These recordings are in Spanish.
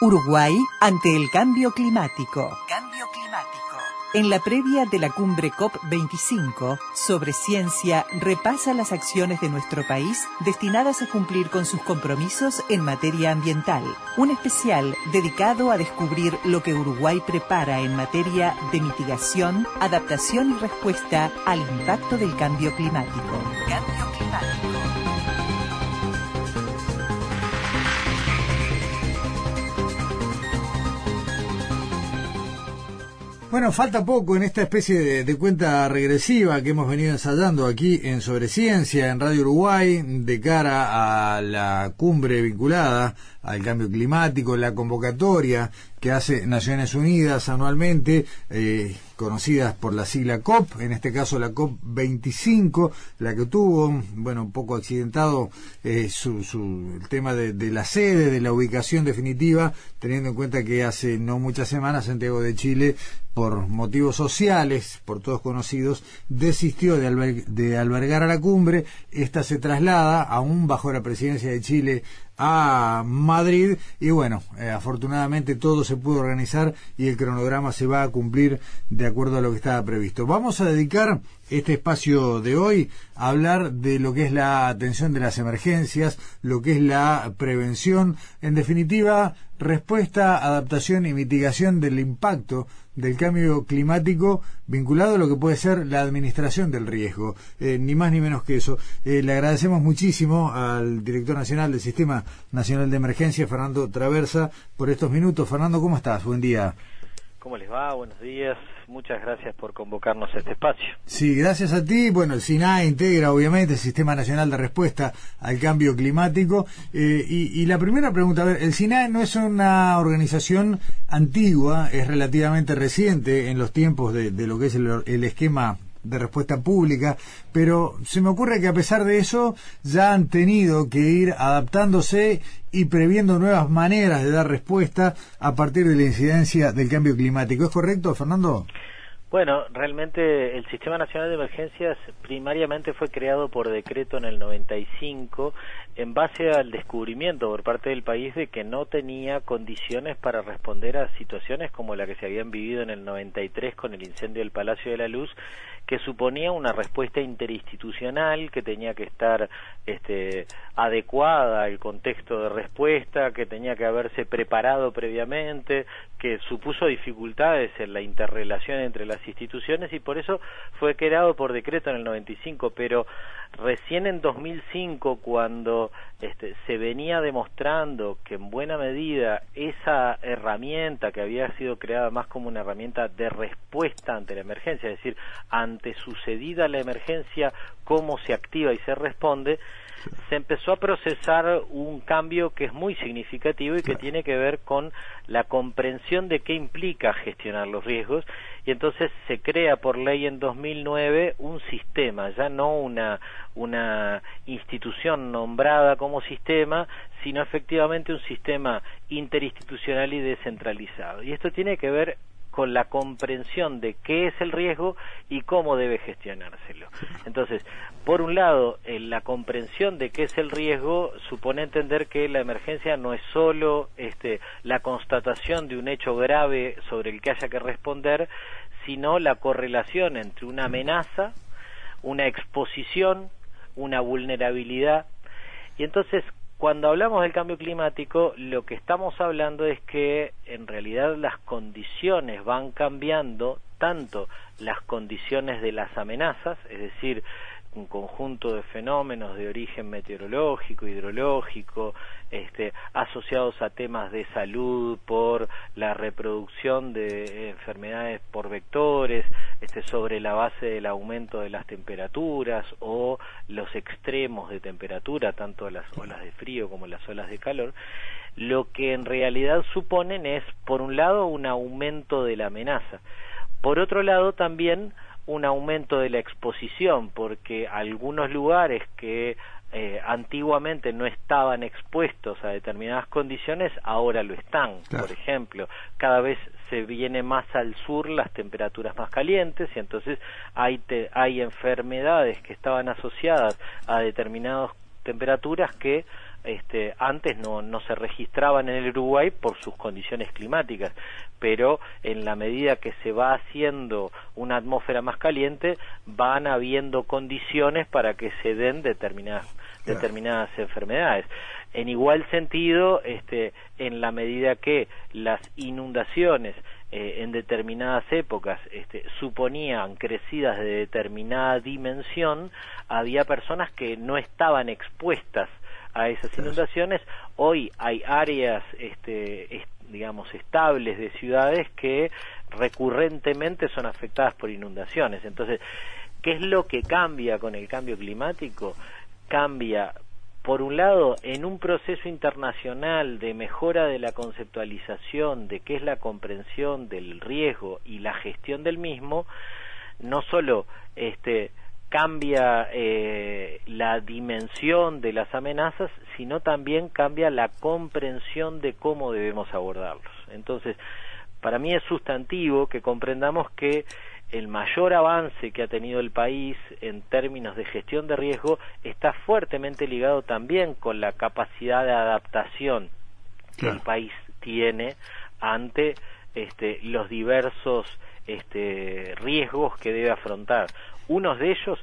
Uruguay ante el cambio climático. Cambio climático. En la previa de la cumbre COP25 sobre ciencia repasa las acciones de nuestro país destinadas a cumplir con sus compromisos en materia ambiental. Un especial dedicado a descubrir lo que Uruguay prepara en materia de mitigación, adaptación y respuesta al impacto del cambio climático. Cambio Bueno, falta poco en esta especie de, cuenta regresiva que hemos venido ensayando aquí en Sobre Ciencia, en Radio Uruguay, de cara a la cumbre vinculada al cambio climático, la convocatoria que hace Naciones Unidas anualmente, eh, conocidas por la sigla COP, en este caso la COP 25, la que tuvo, bueno, un poco accidentado eh, su, su, el tema de, la sede, de la ubicación definitiva, teniendo en cuenta que hace no muchas semanas Santiago de Chile, por motivos sociales, por todos conocidos, desistió de, de albergar a la cumbre. Esta se traslada, aún bajo la presidencia de Chile, a Madrid y bueno, eh, afortunadamente todo se pudo organizar y el cronograma se va a cumplir de acuerdo a lo que estaba previsto. Vamos a dedicar este espacio de hoy hablar de lo que es la atención de las emergencias, lo que es la prevención, en definitiva, respuesta, adaptación y mitigación del impacto del cambio climático vinculado a lo que puede ser la administración del riesgo, eh, ni más ni menos que eso. Eh, le agradecemos muchísimo al director nacional del Sistema Nacional de Emergencia, Fernando Traversa, por estos minutos. Fernando, ¿cómo estás? Buen día. ¿Cómo les va? Buenos días. Muchas gracias por convocarnos a este espacio. Sí, gracias a ti. Bueno, el SINAE integra obviamente el Sistema Nacional de Respuesta al Cambio Climático. Eh, y, la primera pregunta, a ver, el SINAE no es una organización antigua, es relativamente reciente en los tiempos de, lo que es el esquema de respuesta pública, pero se me ocurre que a pesar de eso ya han tenido que ir adaptándose y previendo nuevas maneras de dar respuesta a partir de la incidencia del cambio climático. ¿Es correcto, Fernando? Bueno, realmente el Sistema Nacional de Emergencias primariamente fue creado por decreto en el 95 en base al descubrimiento por parte del país de que no tenía condiciones para responder a situaciones como la que se habían vivido en el 93 con el incendio del Palacio de la Luz, que suponía una respuesta interinstitucional que tenía que estar este, adecuada al contexto de respuesta, que tenía que haberse preparado previamente, que supuso dificultades en la interrelación entre las instituciones y por eso fue creado por decreto en el 95, pero recién en 2005 cuando este, se venía demostrando que en buena medida esa herramienta que había sido creada más como una herramienta de respuesta ante la emergencia, es decir, ante sucedida la emergencia, cómo se activa y se responde, se empezó a procesar un cambio que es muy significativo y que tiene que ver con la comprensión de qué implica gestionar los riesgos y entonces se crea por ley en 2009 un sistema, ya no una, una institución nombrada como sistema, sino efectivamente un sistema interinstitucional y descentralizado. Y esto tiene que ver con la comprensión de qué es el riesgo y cómo debe gestionárselo. Entonces, por un lado, la comprensión de qué es el riesgo supone entender que la emergencia no es solo este, la constatación de un hecho grave sobre el que haya que responder, sino la correlación entre una amenaza, una exposición, una vulnerabilidad. Y entonces, cuando hablamos del cambio climático, lo que estamos hablando es que en realidad las condiciones van cambiando, tanto las condiciones de las amenazas, es decir, un conjunto de fenómenos de origen meteorológico, hidrológico, este, asociados a temas de salud por la reproducción de enfermedades por vectores, este, sobre la base del aumento de las temperaturas o los extremos de temperatura, tanto las olas de frío como las olas de calor, lo que en realidad suponen es, por un lado, un aumento de la amenaza, por otro lado, también un aumento de la exposición, porque algunos lugares que eh, antiguamente no estaban expuestos a determinadas condiciones, ahora lo están. Por ejemplo, cada vez se viene más al sur las temperaturas más calientes y entonces hay, hay enfermedades que estaban asociadas a determinadas temperaturas que este, antes no, no se registraban en el Uruguay por sus condiciones climáticas, pero en la medida que se va haciendo una atmósfera más caliente, van habiendo condiciones para que se den determinadas, determinadas enfermedades. En igual sentido, este, en la medida que las inundaciones eh, en determinadas épocas este, suponían crecidas de determinada dimensión, había personas que no estaban expuestas a esas inundaciones. Hoy hay áreas, este, digamos, estables de ciudades que recurrentemente son afectadas por inundaciones. Entonces, ¿qué es lo que cambia con el cambio climático? Cambia por un lado, en un proceso internacional de mejora de la conceptualización de qué es la comprensión del riesgo y la gestión del mismo, no solo este, cambia eh, la dimensión de las amenazas, sino también cambia la comprensión de cómo debemos abordarlos. Entonces, para mí es sustantivo que comprendamos que el mayor avance que ha tenido el país en términos de gestión de riesgo está fuertemente ligado también con la capacidad de adaptación que el país tiene ante este, los diversos este, riesgos que debe afrontar. Unos de ellos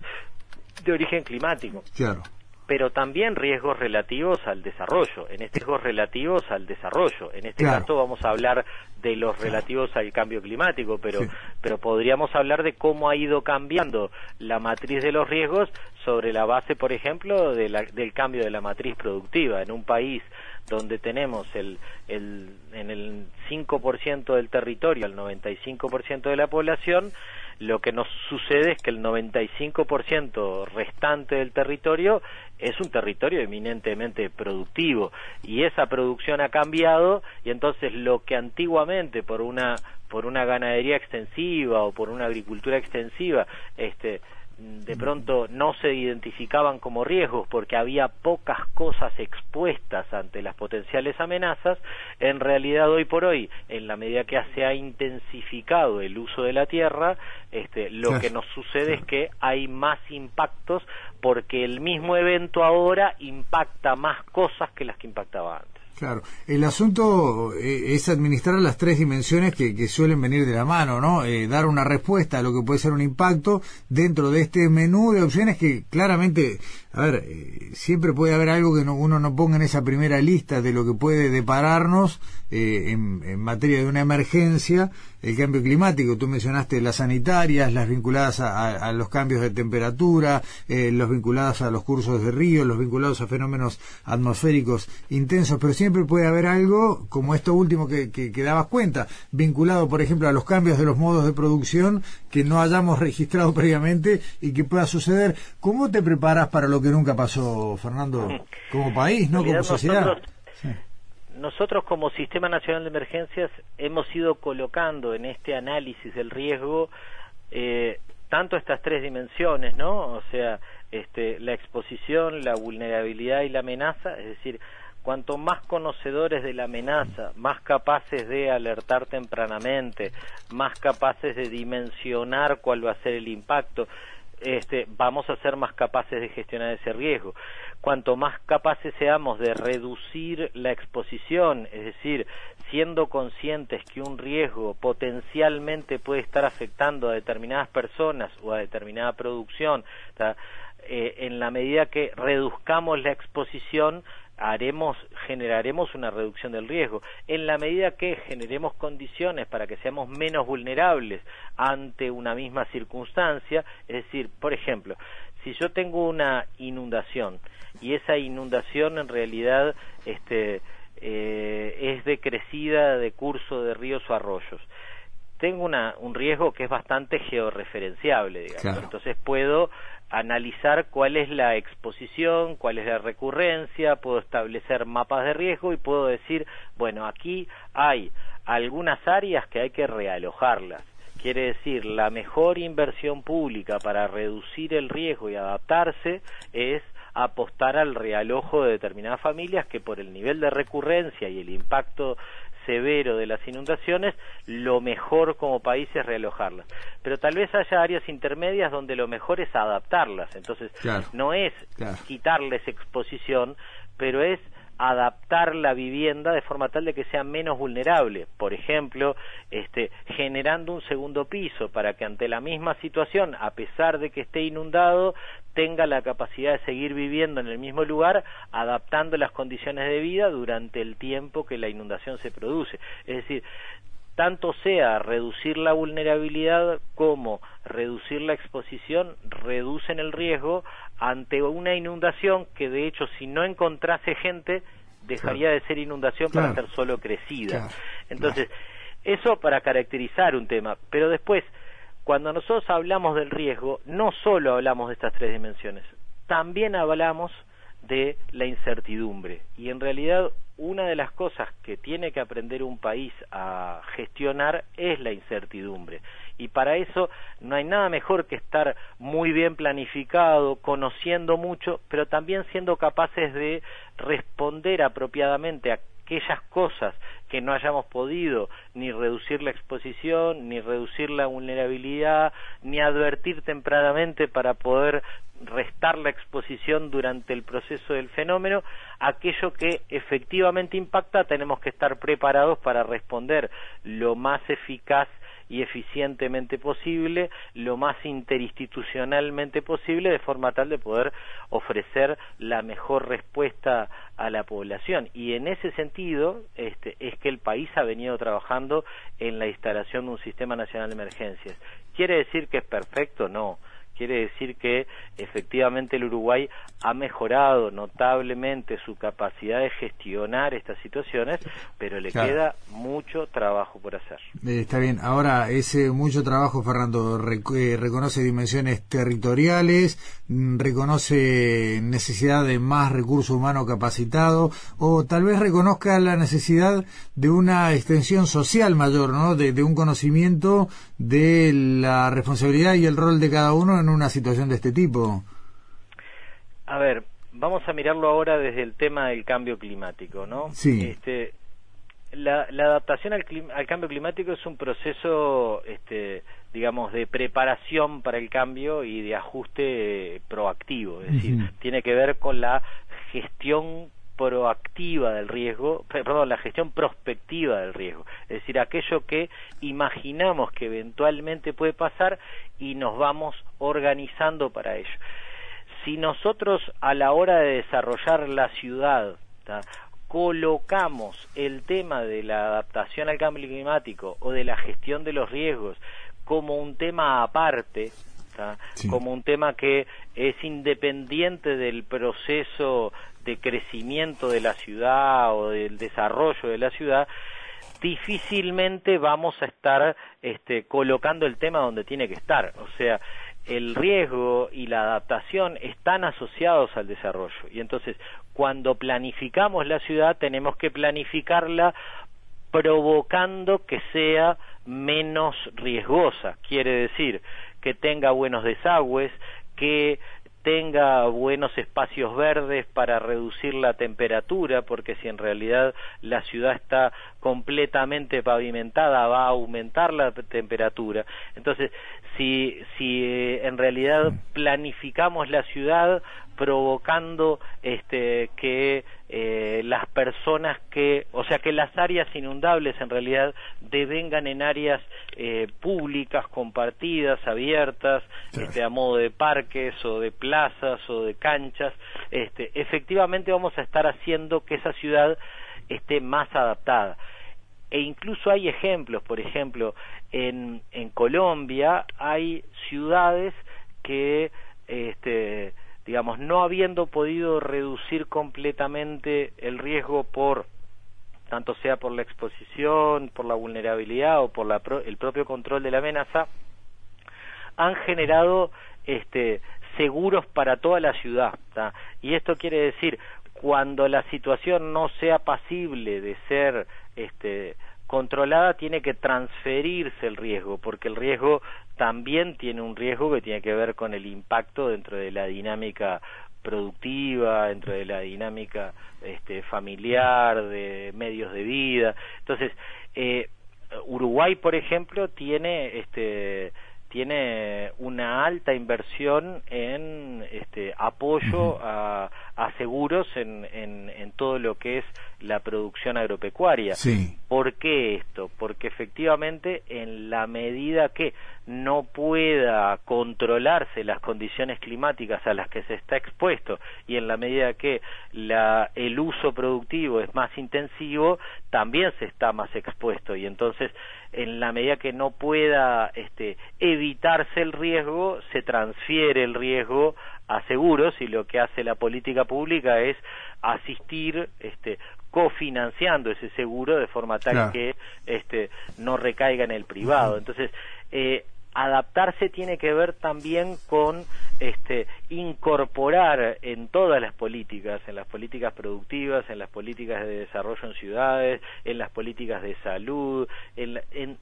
de origen climático. Claro. Pero también riesgos relativos al desarrollo, en este riesgos relativos al desarrollo. En este caso vamos a hablar de los relativos al cambio climático, pero pero podríamos hablar de cómo ha ido cambiando la matriz de los riesgos sobre la base, por ejemplo, del cambio de la matriz productiva. En un país donde tenemos el, el en el 5% del territorio, el 95% de la población, lo que nos sucede es que el 95% restante del territorio es un territorio eminentemente productivo y esa producción ha cambiado y entonces lo que antiguamente por una por una ganadería extensiva o por una agricultura extensiva este de pronto no se identificaban como riesgos porque había pocas cosas expuestas ante las potenciales amenazas, en realidad hoy por hoy, en la medida que se ha intensificado el uso de la tierra, este, lo que nos sucede es que hay más impactos porque el mismo evento ahora impacta más cosas que las que impactaba antes. Claro, el asunto eh, es administrar las tres dimensiones que, suelen venir de la mano, ¿no? Eh, dar una respuesta a lo que puede ser un impacto dentro de este menú de opciones que claramente, a ver, eh, siempre puede haber algo que uno no ponga en esa primera lista de lo que puede depararnos en, materia de una emergencia, el cambio climático. Tú mencionaste las sanitarias, las vinculadas a, los cambios de temperatura, los vinculados a los cursos de río, los vinculados a fenómenos atmosféricos intensos, pero siempre puede haber algo, como esto último que, que, dabas cuenta, vinculado, por ejemplo, a los cambios de los modos de producción que no hayamos registrado previamente y que pueda suceder. ¿Cómo te preparas para lo que nunca pasó, Fernando, como país, no como sociedad? Nosotros, como Sistema Nacional de Emergencias hemos ido colocando en este análisis del riesgo eh, tanto estas tres dimensiones, ¿no? O sea, este, la exposición, la vulnerabilidad y la amenaza, es decir, cuanto más conocedores de la amenaza, más capaces de alertar tempranamente, más capaces de dimensionar cuál va a ser el impacto, este, vamos a ser más capaces de gestionar ese riesgo. Cuanto más capaces seamos de reducir la exposición, es decir, siendo conscientes que un riesgo potencialmente puede estar afectando a determinadas personas o a determinada producción, eh, en la medida que reduzcamos la exposición, haremos, generaremos una reducción del riesgo. En la medida que generemos condiciones para que seamos menos vulnerables ante una misma circunstancia, es decir, por ejemplo, si yo tengo una inundación y esa inundación en realidad este, eh, es decrecida de curso de ríos o arroyos, tengo una, un riesgo que es bastante georreferenciable, digamos. Entonces puedo analizar cuál es la exposición, cuál es la recurrencia, puedo establecer mapas de riesgo y puedo decir, bueno, aquí hay algunas áreas que hay que realojarlas. Quiere decir, la mejor inversión pública para reducir el riesgo y adaptarse es apostar al realojo de determinadas familias que por el nivel de recurrencia y el impacto severo de las inundaciones, lo mejor como país es realojarlas. Pero tal vez haya áreas intermedias donde lo mejor es adaptarlas. Entonces, no es quitarles exposición, pero es adaptar la vivienda de forma tal de que sea menos vulnerable, por ejemplo, este, generando un segundo piso para que ante la misma situación, a pesar de que esté inundado, tenga la capacidad de seguir viviendo en el mismo lugar, adaptando las condiciones de vida durante el tiempo que la inundación se produce. Es decir, tanto sea reducir la vulnerabilidad como reducir la exposición, reducen el riesgo ante una inundación que de hecho si no encontrase gente dejaría de ser inundación para ser solo crecida. Entonces, eso para caracterizar un tema, pero después, cuando nosotros hablamos del riesgo, no solo hablamos de estas tres dimensiones, también hablamos de la incertidumbre. Y en realidad una de las cosas que tiene que aprender un país a gestionar es la incertidumbre. Y para eso no hay nada mejor que estar muy bien planificado, conociendo mucho, pero también siendo capaces de responder apropiadamente a aquellas cosas que no hayamos podido ni reducir la exposición, ni reducir la vulnerabilidad, ni advertir tempranamente para poder restar la exposición durante el proceso del fenómeno, aquello que efectivamente impacta tenemos que estar preparados para responder lo más eficaz y eficientemente posible, lo más interinstitucionalmente posible, de forma tal de poder ofrecer la mejor respuesta a la población. Y en ese sentido este, es que el país ha venido trabajando en la instalación de un sistema nacional de emergencias. ¿Quiere decir que es perfecto? No quiere decir que efectivamente el Uruguay ha mejorado notablemente su capacidad de gestionar estas situaciones, pero le queda mucho trabajo por hacer. Eh, está bien, ahora ese mucho trabajo, Fernando, eh, reconoce dimensiones territoriales, mm, reconoce necesidad de más recurso humano capacitado, o tal vez reconozca la necesidad de una extensión social mayor, ¿no? de, de un conocimiento de la responsabilidad y el rol de cada uno en una situación de este tipo? A ver, vamos a mirarlo ahora desde el tema del cambio climático, ¿no? Sí. Este, la, adaptación al, cambio climático es un proceso, este, digamos, de preparación para el cambio y de ajuste proactivo, es decir, tiene que ver con la gestión proactiva del riesgo, perdón, la gestión prospectiva del riesgo, es decir, aquello que imaginamos que eventualmente puede pasar y nos vamos organizando para ello. Si nosotros a la hora de desarrollar la ciudad colocamos el tema de la adaptación al cambio climático o de la gestión de los riesgos como un tema aparte, como un tema que es independiente del proceso de crecimiento de la ciudad o del desarrollo de la ciudad, difícilmente vamos a estar este, colocando el tema donde tiene que estar. O sea, el riesgo y la adaptación están asociados al desarrollo. Y entonces, cuando planificamos la ciudad, tenemos que planificarla provocando que sea menos riesgosa. Quiere decir que tenga buenos desagües, que tenga buenos espacios verdes para reducir la temperatura, porque si en realidad la ciudad está completamente pavimentada va a aumentar la temperatura. Entonces, si, si eh, en realidad planificamos la ciudad provocando este, que eh, las personas que, o sea, que las áreas inundables en realidad devengan en áreas eh, públicas, compartidas, abiertas, este, a modo de parques o de plazas o de canchas, este, efectivamente vamos a estar haciendo que esa ciudad esté más adaptada. E incluso hay ejemplos, por ejemplo, en, en Colombia hay ciudades que este, digamos, no habiendo podido reducir completamente el riesgo por tanto sea por la exposición, por la vulnerabilidad o por la el propio control de la amenaza, han generado este, seguros para toda la ciudad. Y esto quiere decir, cuando la situación no sea pasible de ser este, controlada, tiene que transferirse el riesgo, porque el riesgo también tiene un riesgo que tiene que ver con el impacto dentro de la dinámica productiva, dentro de la dinámica este, familiar, de medios de vida. Entonces, eh, Uruguay, por ejemplo, tiene este tiene una alta inversión en este apoyo a, a seguros en, en, en, todo lo que es la producción agropecuaria. Sí. ¿Por qué esto? Porque efectivamente en la medida que no pueda controlarse las condiciones climáticas a las que se está expuesto y en la medida que la, el uso productivo es más intensivo, también se está más expuesto y entonces en la medida que no pueda este, evitarse el riesgo, se transfiere el riesgo a seguros y lo que hace la política pública es asistir este, cofinanciando ese seguro de forma tal que este, no recaiga en el privado. Entonces, eh, adaptarse tiene que ver también con este, incorporar en todas las políticas, en las políticas productivas, en las políticas de desarrollo en ciudades, en las políticas de salud, en,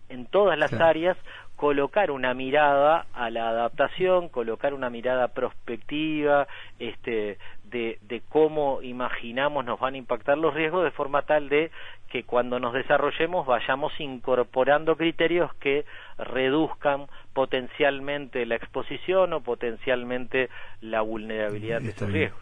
en, todas las áreas, colocar una mirada a la adaptación, colocar una mirada prospectiva, este, de, de cómo imaginamos nos van a impactar los riesgos de forma tal de que cuando nos desarrollemos vayamos incorporando criterios que reduzcan potencialmente la exposición o potencialmente la vulnerabilidad de estos riesgos.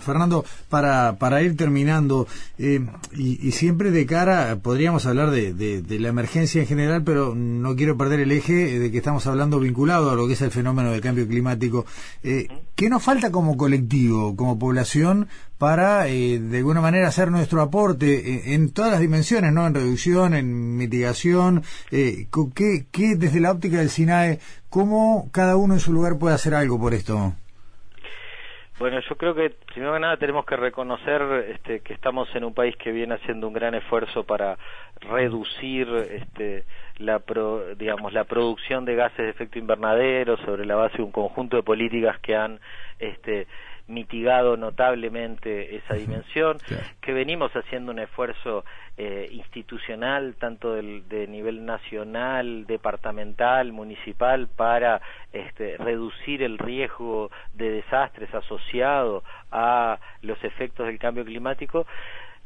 Fernando, para, para ir terminando, eh, y, siempre de cara, podríamos hablar de, de, la emergencia en general, pero no quiero perder el eje de que estamos hablando vinculado a lo que es el fenómeno del cambio climático. Eh, ¿Qué nos falta como colectivo, como población, para eh, de alguna manera hacer nuestro aporte en, todas las dimensiones, ¿no? En reducción, en mitigación, eh, ¿qué, ¿qué, desde la óptica del SINAE, cómo cada uno en su lugar puede hacer algo por esto? Bueno, yo creo que primero que nada tenemos que reconocer este, que estamos en un país que viene haciendo un gran esfuerzo para reducir este, la digamos la producción de gases de efecto invernadero sobre la base de un conjunto de políticas que han este, mitigado notablemente esa dimensión, que venimos haciendo un esfuerzo eh, institucional, tanto del, de nivel nacional, departamental, municipal, para este, reducir el riesgo de desastres asociado a los efectos del cambio climático.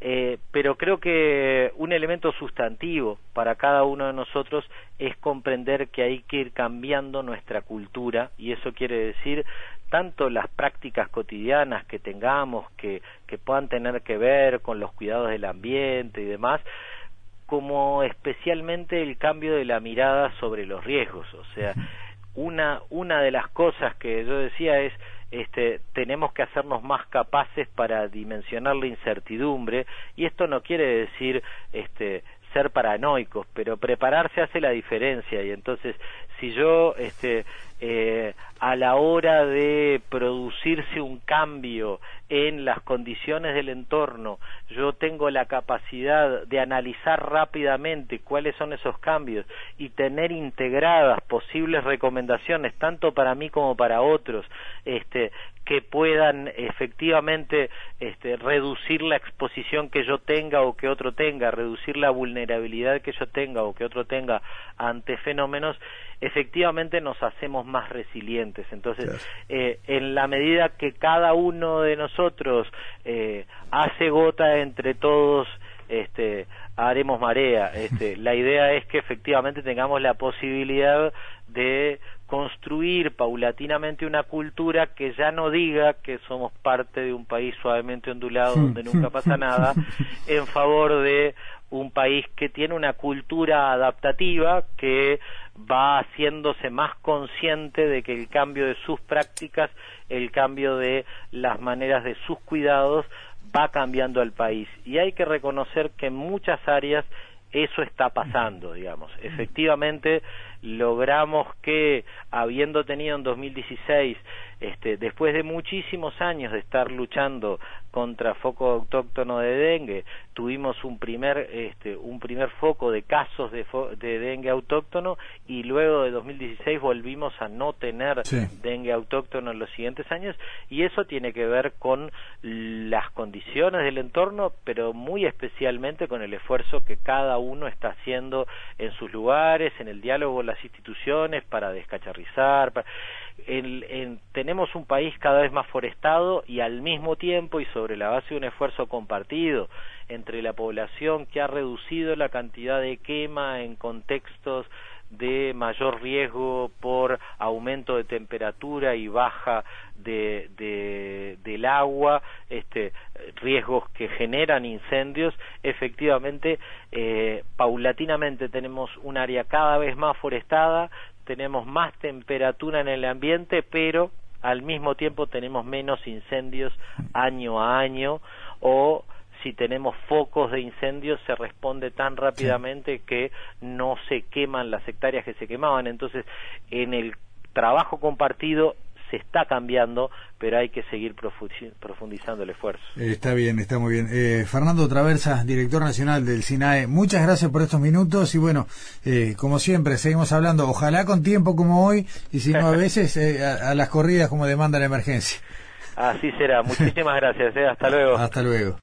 Eh, pero creo que un elemento sustantivo para cada uno de nosotros es comprender que hay que ir cambiando nuestra cultura y eso quiere decir tanto las prácticas cotidianas que tengamos que, que puedan tener que ver con los cuidados del ambiente y demás, como especialmente el cambio de la mirada sobre los riesgos. O sea, una, una de las cosas que yo decía es, este, tenemos que hacernos más capaces para dimensionar la incertidumbre y esto no quiere decir este, ser paranoicos, pero prepararse hace la diferencia y entonces si yo este, eh, a la hora de producirse un cambio en las condiciones del entorno, yo tengo la capacidad de analizar rápidamente cuáles son esos cambios y tener integradas posibles recomendaciones tanto para mí como para otros, este, que puedan efectivamente este, reducir la exposición que yo tenga o que otro tenga, reducir la vulnerabilidad que yo tenga o que otro tenga ante fenómenos, efectivamente nos hacemos más resilientes. Entonces, eh, en la medida que cada uno de nosotros eh, hace gota entre todos, este, haremos marea. Este, la idea es que efectivamente tengamos la posibilidad de construir paulatinamente una cultura que ya no diga que somos parte de un país suavemente ondulado donde nunca pasa nada, en favor de un país que tiene una cultura adaptativa que va haciéndose más consciente de que el cambio de sus prácticas, el cambio de las maneras de sus cuidados va cambiando al país. Y hay que reconocer que en muchas áreas eso está pasando, digamos. Efectivamente, logramos que, habiendo tenido en 2016 este, después de muchísimos años de estar luchando contra foco autóctono de dengue, tuvimos un primer, este, un primer foco de casos de, de dengue autóctono y luego de 2016 volvimos a no tener dengue autóctono en los siguientes años y eso tiene que ver con las condiciones del entorno, pero muy especialmente con el esfuerzo que cada uno está haciendo en sus lugares, en el diálogo las instituciones para descacharrizar. Para tenemos un país cada vez más forestado y al mismo tiempo y sobre la base de un esfuerzo compartido entre la población que ha reducido la cantidad de quema en contextos de mayor riesgo por aumento de temperatura y baja de, del agua, este, riesgos que generan incendios, efectivamente, eh, paulatinamente tenemos un área cada vez más forestada, tenemos más temperatura en el ambiente, pero al mismo tiempo tenemos menos incendios año a año o si tenemos focos de incendios se responde tan rápidamente que no se queman las hectáreas que se quemaban. Entonces, en el trabajo compartido se está cambiando, pero hay que seguir profundizando el esfuerzo. está bien, está muy bien. Eh, Fernando Traversa, director nacional del SINAE, muchas gracias por estos minutos y bueno, eh, como siempre, seguimos hablando, ojalá con tiempo como hoy y si no a veces eh, a, las corridas como demanda la emergencia. Así será. Muchísimas gracias. Hasta luego. Hasta luego.